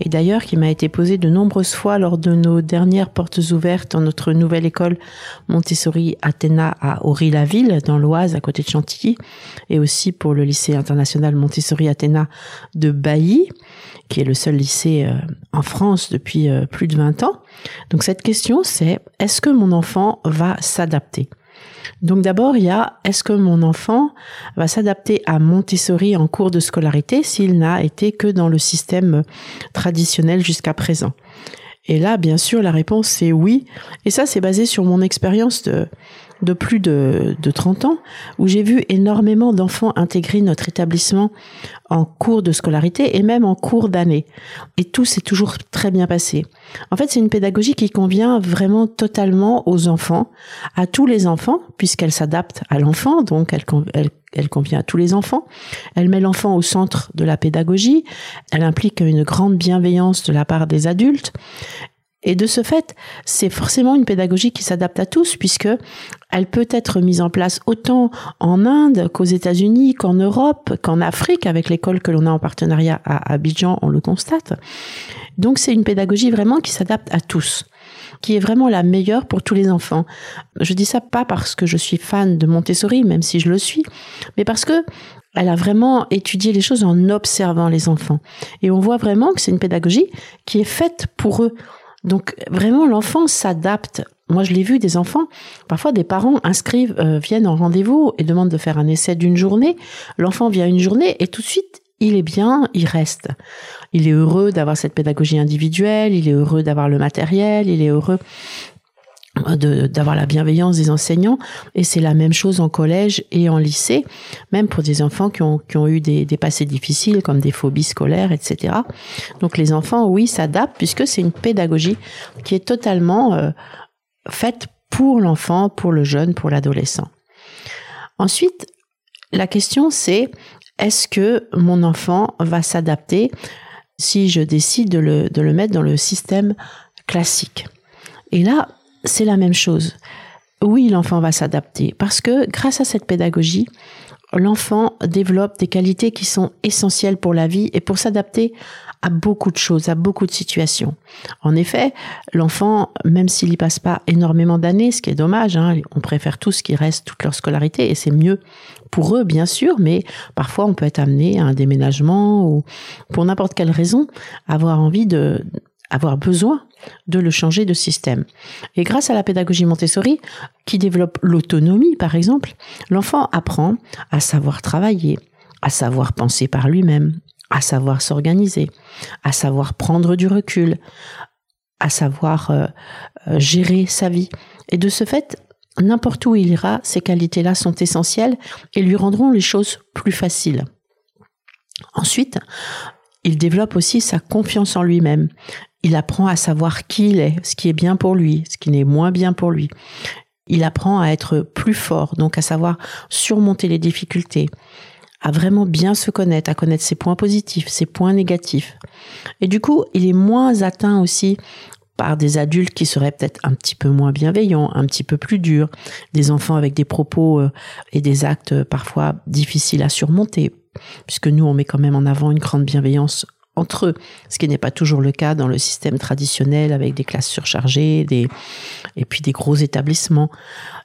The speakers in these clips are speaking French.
et d'ailleurs qui m'a été posée de nombreuses fois lors de nos dernières portes ouvertes dans notre nouvelle école Montessori Athéna à Aury-la-Ville, dans l'Oise, à côté de Chantilly, et aussi pour le lycée international Montessori Athéna de Bailly, qui est le seul lycée euh, en France depuis euh, plus de 20 ans. Donc cette question, c'est est-ce que mon enfant va s'adapter? Donc d'abord, il y a est-ce que mon enfant va s'adapter à Montessori en cours de scolarité s'il n'a été que dans le système traditionnel jusqu'à présent? Et là, bien sûr, la réponse c'est oui. Et ça, c'est basé sur mon expérience de, de plus de, de 30 ans, où j'ai vu énormément d'enfants intégrer notre établissement en cours de scolarité et même en cours d'année. Et tout s'est toujours très bien passé. En fait, c'est une pédagogie qui convient vraiment totalement aux enfants, à tous les enfants, puisqu'elle s'adapte à l'enfant, donc elle, elle, elle convient à tous les enfants. Elle met l'enfant au centre de la pédagogie. Elle implique une grande bienveillance de la part des adultes. Et de ce fait, c'est forcément une pédagogie qui s'adapte à tous puisque elle peut être mise en place autant en Inde qu'aux États-Unis, qu'en Europe, qu'en Afrique avec l'école que l'on a en partenariat à Abidjan, on le constate. Donc c'est une pédagogie vraiment qui s'adapte à tous qui est vraiment la meilleure pour tous les enfants. Je dis ça pas parce que je suis fan de Montessori, même si je le suis, mais parce que elle a vraiment étudié les choses en observant les enfants. Et on voit vraiment que c'est une pédagogie qui est faite pour eux. Donc vraiment, l'enfant s'adapte. Moi, je l'ai vu des enfants. Parfois, des parents inscrivent, euh, viennent en rendez-vous et demandent de faire un essai d'une journée. L'enfant vient une journée et tout de suite, il est bien, il reste. Il est heureux d'avoir cette pédagogie individuelle, il est heureux d'avoir le matériel, il est heureux d'avoir la bienveillance des enseignants. Et c'est la même chose en collège et en lycée même pour des enfants qui ont, qui ont eu des, des passés difficiles comme des phobies scolaires etc donc les enfants oui s'adaptent puisque c'est une pédagogie qui est totalement euh, faite pour l'enfant pour le jeune pour l'adolescent. Ensuite la question c'est est-ce que mon enfant va s'adapter si je décide de le, de le mettre dans le système classique? Et là c'est la même chose. Oui, l'enfant va s'adapter parce que grâce à cette pédagogie, l'enfant développe des qualités qui sont essentielles pour la vie et pour s'adapter à beaucoup de choses, à beaucoup de situations. En effet, l'enfant, même s'il n'y passe pas énormément d'années, ce qui est dommage, hein, on préfère tous qu'ils restent toute leur scolarité et c'est mieux pour eux, bien sûr, mais parfois on peut être amené à un déménagement ou pour n'importe quelle raison avoir envie de avoir besoin de le changer de système. Et grâce à la pédagogie Montessori, qui développe l'autonomie par exemple, l'enfant apprend à savoir travailler, à savoir penser par lui-même, à savoir s'organiser, à savoir prendre du recul, à savoir euh, euh, gérer sa vie. Et de ce fait, n'importe où il ira, ces qualités-là sont essentielles et lui rendront les choses plus faciles. Ensuite, il développe aussi sa confiance en lui-même il apprend à savoir qui il est, ce qui est bien pour lui, ce qui n'est moins bien pour lui. Il apprend à être plus fort, donc à savoir surmonter les difficultés, à vraiment bien se connaître, à connaître ses points positifs, ses points négatifs. Et du coup, il est moins atteint aussi par des adultes qui seraient peut-être un petit peu moins bienveillants, un petit peu plus durs, des enfants avec des propos euh, et des actes parfois difficiles à surmonter, puisque nous, on met quand même en avant une grande bienveillance entre eux, ce qui n'est pas toujours le cas dans le système traditionnel avec des classes surchargées des, et puis des gros établissements.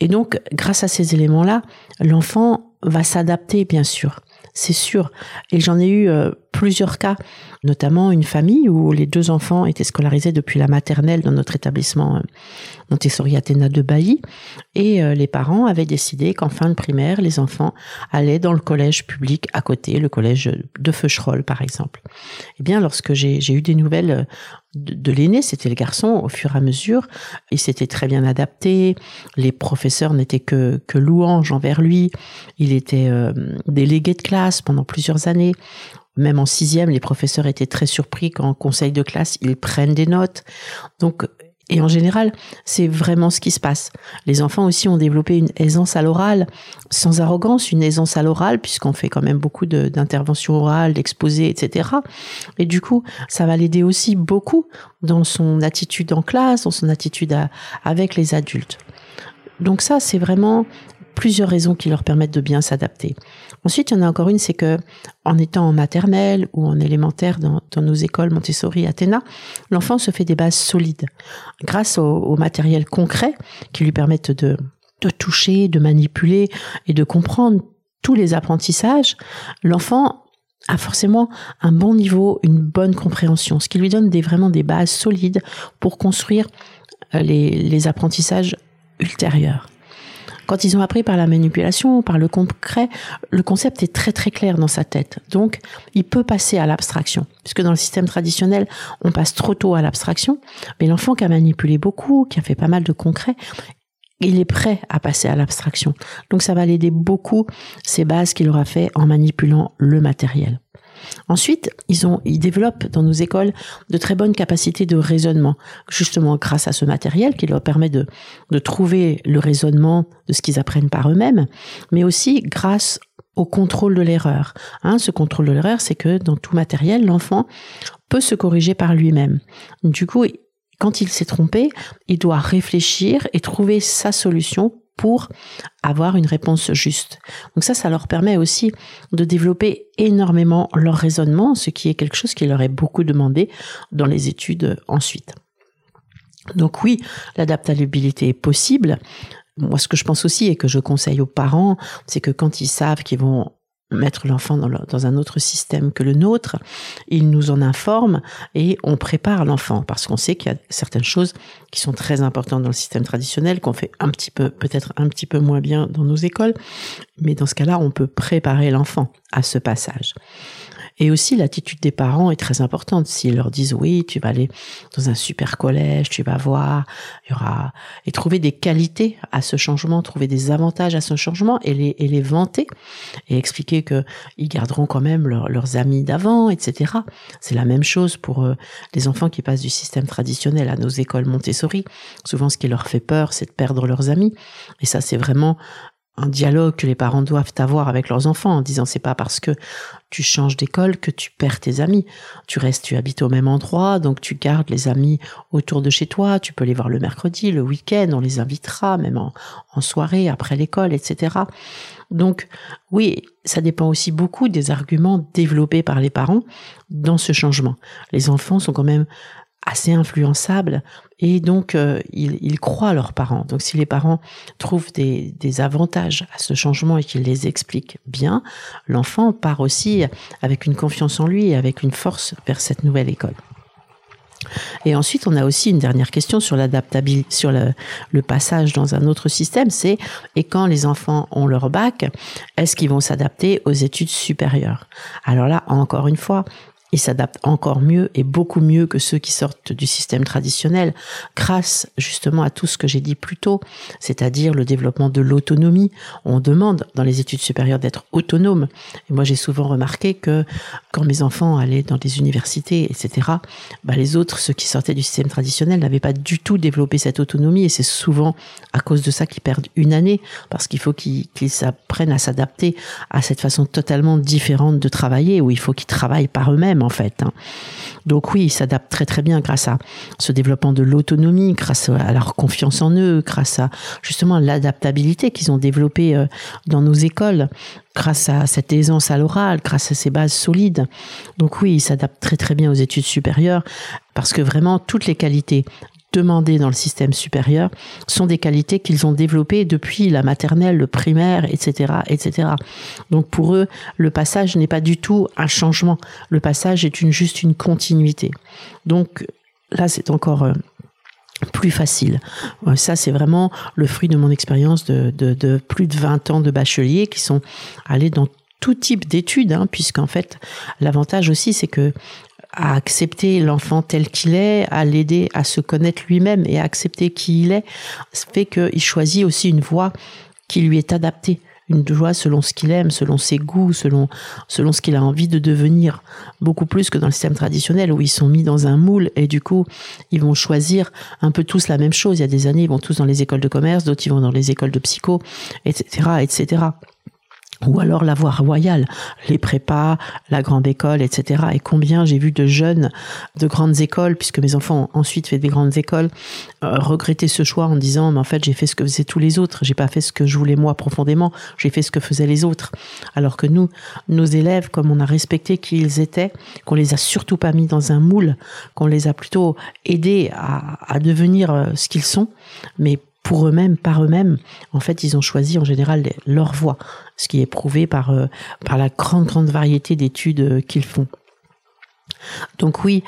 Et donc, grâce à ces éléments-là, l'enfant va s'adapter, bien sûr c'est sûr. Et j'en ai eu euh, plusieurs cas, notamment une famille où les deux enfants étaient scolarisés depuis la maternelle dans notre établissement euh, Montessori Athéna de Bailly. Et euh, les parents avaient décidé qu'en fin de primaire, les enfants allaient dans le collège public à côté, le collège de Feucherolles par exemple. Eh bien, lorsque j'ai eu des nouvelles de, l'aîné, c'était le garçon, au fur et à mesure, il s'était très bien adapté, les professeurs n'étaient que, louanges envers lui, il était euh, délégué de classe pendant plusieurs années, même en sixième, les professeurs étaient très surpris qu'en conseil de classe, ils prennent des notes. Donc, et en général, c'est vraiment ce qui se passe. Les enfants aussi ont développé une aisance à l'oral, sans arrogance, une aisance à l'oral, puisqu'on fait quand même beaucoup d'interventions orales, d'exposés, etc. Et du coup, ça va l'aider aussi beaucoup dans son attitude en classe, dans son attitude avec les adultes. Donc ça, c'est vraiment plusieurs raisons qui leur permettent de bien s'adapter. Ensuite, il y en a encore une, c'est que en étant en maternelle ou en élémentaire dans, nos écoles Montessori, Athéna, l'enfant se fait des bases solides grâce au, matériel concret qui lui permettent de, toucher, de manipuler et de comprendre tous les apprentissages. L'enfant a forcément un bon niveau, une bonne compréhension, ce qui lui donne vraiment des bases solides pour construire euh, les apprentissages ultérieurs. Quand ils ont appris par la manipulation, par le concret, le concept est très très clair dans sa tête. Donc, il peut passer à l'abstraction. Puisque dans le système traditionnel, on passe trop tôt à l'abstraction. Mais l'enfant qui a manipulé beaucoup, qui a fait pas mal de concret, il est prêt à passer à l'abstraction. Donc ça va l'aider beaucoup, ces bases qu'il aura fait en manipulant le matériel. Ensuite, ils, ont, ils développent dans nos écoles de très bonnes capacités de raisonnement, justement grâce à ce matériel qui leur permet de, de trouver le raisonnement de ce qu'ils apprennent par eux-mêmes, mais aussi grâce au contrôle de l'erreur. Hein, ce contrôle de l'erreur, c'est que dans tout matériel, l'enfant peut se corriger par lui-même. Du coup, quand il s'est trompé, il doit réfléchir et trouver sa solution pour avoir une réponse juste. Donc ça, ça leur permet aussi de développer énormément leur raisonnement, ce qui est quelque chose qui leur est beaucoup demandé dans les études ensuite. Donc oui, l'adaptabilité est possible. Moi, ce que je pense aussi et que je conseille aux parents, c'est que quand ils savent qu'ils vont mettre l'enfant dans, un autre système que le nôtre, il nous en informe et on prépare l'enfant parce qu'on sait qu'il y a certaines choses qui sont très importantes dans le système traditionnel qu'on fait un petit peu peut-être un petit peu moins bien dans nos écoles, mais dans ce cas-là, on peut préparer l'enfant à ce passage. Et aussi, l'attitude des parents est très importante. S'ils leur disent oui, tu vas aller dans un super collège, tu vas voir, il y aura, et trouver des qualités à ce changement, trouver des avantages à ce changement et les, et les vanter et expliquer que ils garderont quand même leurs amis d'avant, etc. C'est la même chose pour euh, les enfants qui passent du système traditionnel à nos écoles Montessori. Souvent, ce qui leur fait peur, c'est de perdre leurs amis. Et ça, c'est vraiment un dialogue que les parents doivent avoir avec leurs enfants en disant c'est pas parce que tu changes d'école que tu perds tes amis. Tu restes, tu habites au même endroit, donc tu gardes les amis autour de chez toi. Tu peux les voir le mercredi, le week-end, on les invitera, même en, en soirée, après l'école, etc. Donc oui, ça dépend aussi beaucoup des arguments développés par les parents dans ce changement. Les enfants sont quand même assez influençables et donc euh, ils, croient leurs parents. Donc si les parents trouvent des, des avantages à ce changement et qu'ils les expliquent bien, l'enfant part aussi avec une confiance en lui et avec une force vers cette nouvelle école. Et ensuite, on a aussi une dernière question sur l'adaptabilité, sur le, le, passage dans un autre système, c'est et quand les enfants ont leur bac, est-ce qu'ils vont s'adapter aux études supérieures? Alors là, encore une fois, ils s'adaptent encore mieux et beaucoup mieux que ceux qui sortent du système traditionnel grâce justement à tout ce que j'ai dit plus tôt, c'est-à-dire le développement de l'autonomie. On demande dans les études supérieures d'être autonome. Et moi, j'ai souvent remarqué que quand mes enfants allaient dans des universités, etc., bah, les autres, ceux qui sortaient du système traditionnel, n'avaient pas du tout développé cette autonomie et c'est souvent à cause de ça qu'ils perdent une année parce qu'il faut qu'ils apprennent à s'adapter à cette façon totalement différente de travailler où il faut qu'ils travaillent par eux-mêmes en fait. Hein. Donc oui, ils s'adaptent très très bien grâce à ce développement de l'autonomie, grâce à leur confiance en eux, grâce à justement l'adaptabilité qu'ils ont développée euh, dans nos écoles, grâce à cette aisance à l'oral, grâce à ces bases solides. Donc oui, ils s'adaptent très très bien aux études supérieures parce que vraiment toutes les qualités demandées dans le système supérieur sont des qualités qu'ils ont développées depuis la maternelle, le primaire, etc., etc. Donc pour eux, le passage n'est pas du tout un changement. Le passage est juste une continuité. Donc là, c'est encore euh, plus facile. Euh, ça, c'est vraiment le fruit de mon expérience de, plus de 20 ans de bachelier qui sont allés dans tout type d'études, hein, puisqu'en fait, l'avantage aussi, c'est que à accepter l'enfant tel qu'il est, à l'aider à se connaître lui-même et à accepter qui il est, fait qu'il choisit aussi une voie qui lui est adaptée une voie selon ce qu'il aime, selon ses goûts, selon, selon ce qu'il a envie de devenir. Beaucoup plus que dans le système traditionnel où ils sont mis dans un moule et du coup, ils vont choisir un peu tous la même chose. Il y a des années, ils vont tous dans les écoles de commerce, d'autres ils vont dans les écoles de psycho, etc., etc ou alors la voie royale, les prépas, la grande école, etc. Et combien j'ai vu de jeunes de grandes écoles, puisque mes enfants ont ensuite fait des grandes écoles, euh, regretter ce choix en disant, mais en fait, j'ai fait ce que faisaient tous les autres, j'ai pas fait ce que je voulais moi profondément, j'ai fait ce que faisaient les autres. Alors que nous, nos élèves, comme on a respecté qui ils étaient, qu'on les a surtout pas mis dans un moule, qu'on les a plutôt aidés à, à devenir euh, ce qu'ils sont, mais pour eux-mêmes, par eux-mêmes, en fait, ils ont choisi en général leur voie, ce qui est prouvé par, euh, par la grande, grande variété d'études euh, qu'ils font. Donc oui,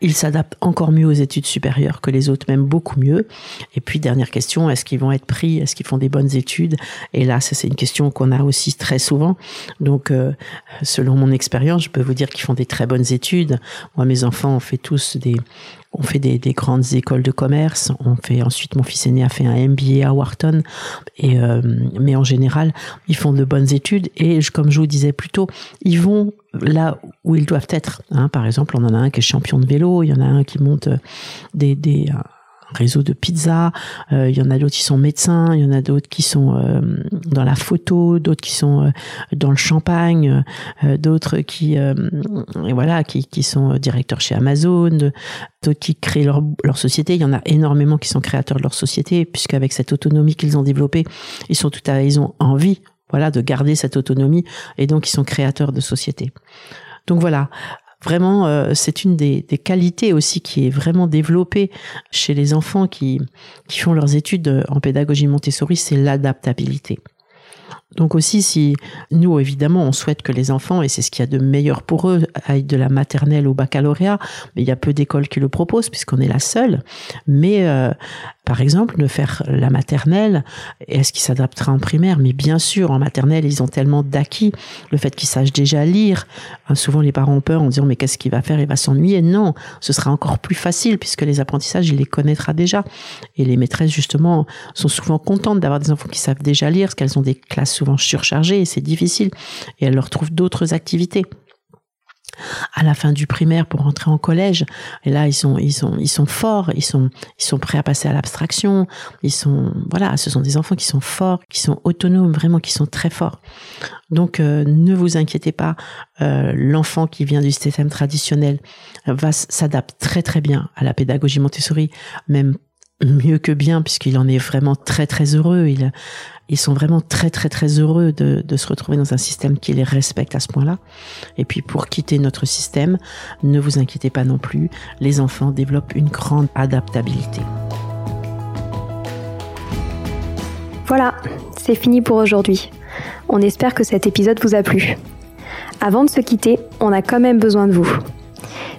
ils s'adaptent encore mieux aux études supérieures que les autres, même beaucoup mieux. Et puis, dernière question, est-ce qu'ils vont être pris? Est-ce qu'ils font des bonnes études? Et là, ça, c'est une question qu'on a aussi très souvent. Donc, euh, selon mon expérience, je peux vous dire qu'ils font des très bonnes études. Moi, mes enfants ont fait tous des, on fait des, grandes écoles de commerce. On fait ensuite, mon fils aîné a fait un MBA à Wharton. Euh, mais en général, ils font de bonnes études et comme je vous disais plus tôt, ils vont là où ils doivent être. Hein. Par exemple, on en a un qui est champion de vélo, il y en a un qui monte des, des réseau de pizza. Euh, il y en a d'autres qui sont médecins, il y en a d'autres qui sont euh, dans la photo, d'autres qui sont euh, dans le champagne, d'autres qui voilà qui, qui sont directeurs chez Amazon, d'autres qui créent leur, leur société. Il y en a énormément qui sont créateurs de leur société, puisqu'avec cette autonomie qu'ils ont développée, ils sont tout à ils ont envie voilà de garder cette autonomie et donc ils sont créateurs de société. Donc voilà, Vraiment, euh, c'est une des, qualités aussi qui est vraiment développée chez les enfants qui, qui font leurs études en pédagogie Montessori, c'est l'adaptabilité. Donc aussi, si nous, évidemment, on souhaite que les enfants, et c'est ce qu'il y a de meilleur pour eux, aillent de la maternelle au baccalauréat, mais il y a peu d'écoles qui le proposent puisqu'on est la seule. Mais euh, par exemple, de faire la maternelle, est-ce qu'il s'adaptera en primaire? Mais bien sûr, en maternelle, ils ont tellement d'acquis, le fait qu'ils sachent déjà lire. Hein, souvent, les parents ont peur en disant, mais qu'est-ce qu'il va faire? Il va s'ennuyer? Non, ce sera encore plus facile puisque les apprentissages, il les connaîtra déjà. Et les maîtresses, justement, sont souvent contentes d'avoir des enfants qui savent déjà lire, parce qu'elles ont des classes souvent surchargées et c'est difficile. Et elles leur trouvent d'autres activités à la fin du primaire pour rentrer en collège. Et là, ils sont, forts, ils sont, ils prêts à passer à l'abstraction. Ils sont, voilà, ce sont des enfants qui sont forts, qui sont autonomes, vraiment, qui sont très forts. Donc, euh, ne vous inquiétez pas, euh, l'enfant qui vient du système traditionnel va s'adapter très très bien à la pédagogie Montessori, même mieux que bien puisqu'il en est vraiment très très heureux. Il, ils sont vraiment très très très heureux de, se retrouver dans un système qui les respecte à ce point-là. Et puis pour quitter notre système, ne vous inquiétez pas non plus, les enfants développent une grande adaptabilité. Voilà, c'est fini pour aujourd'hui. On espère que cet épisode vous a plu. Avant de se quitter, on a quand même besoin de vous.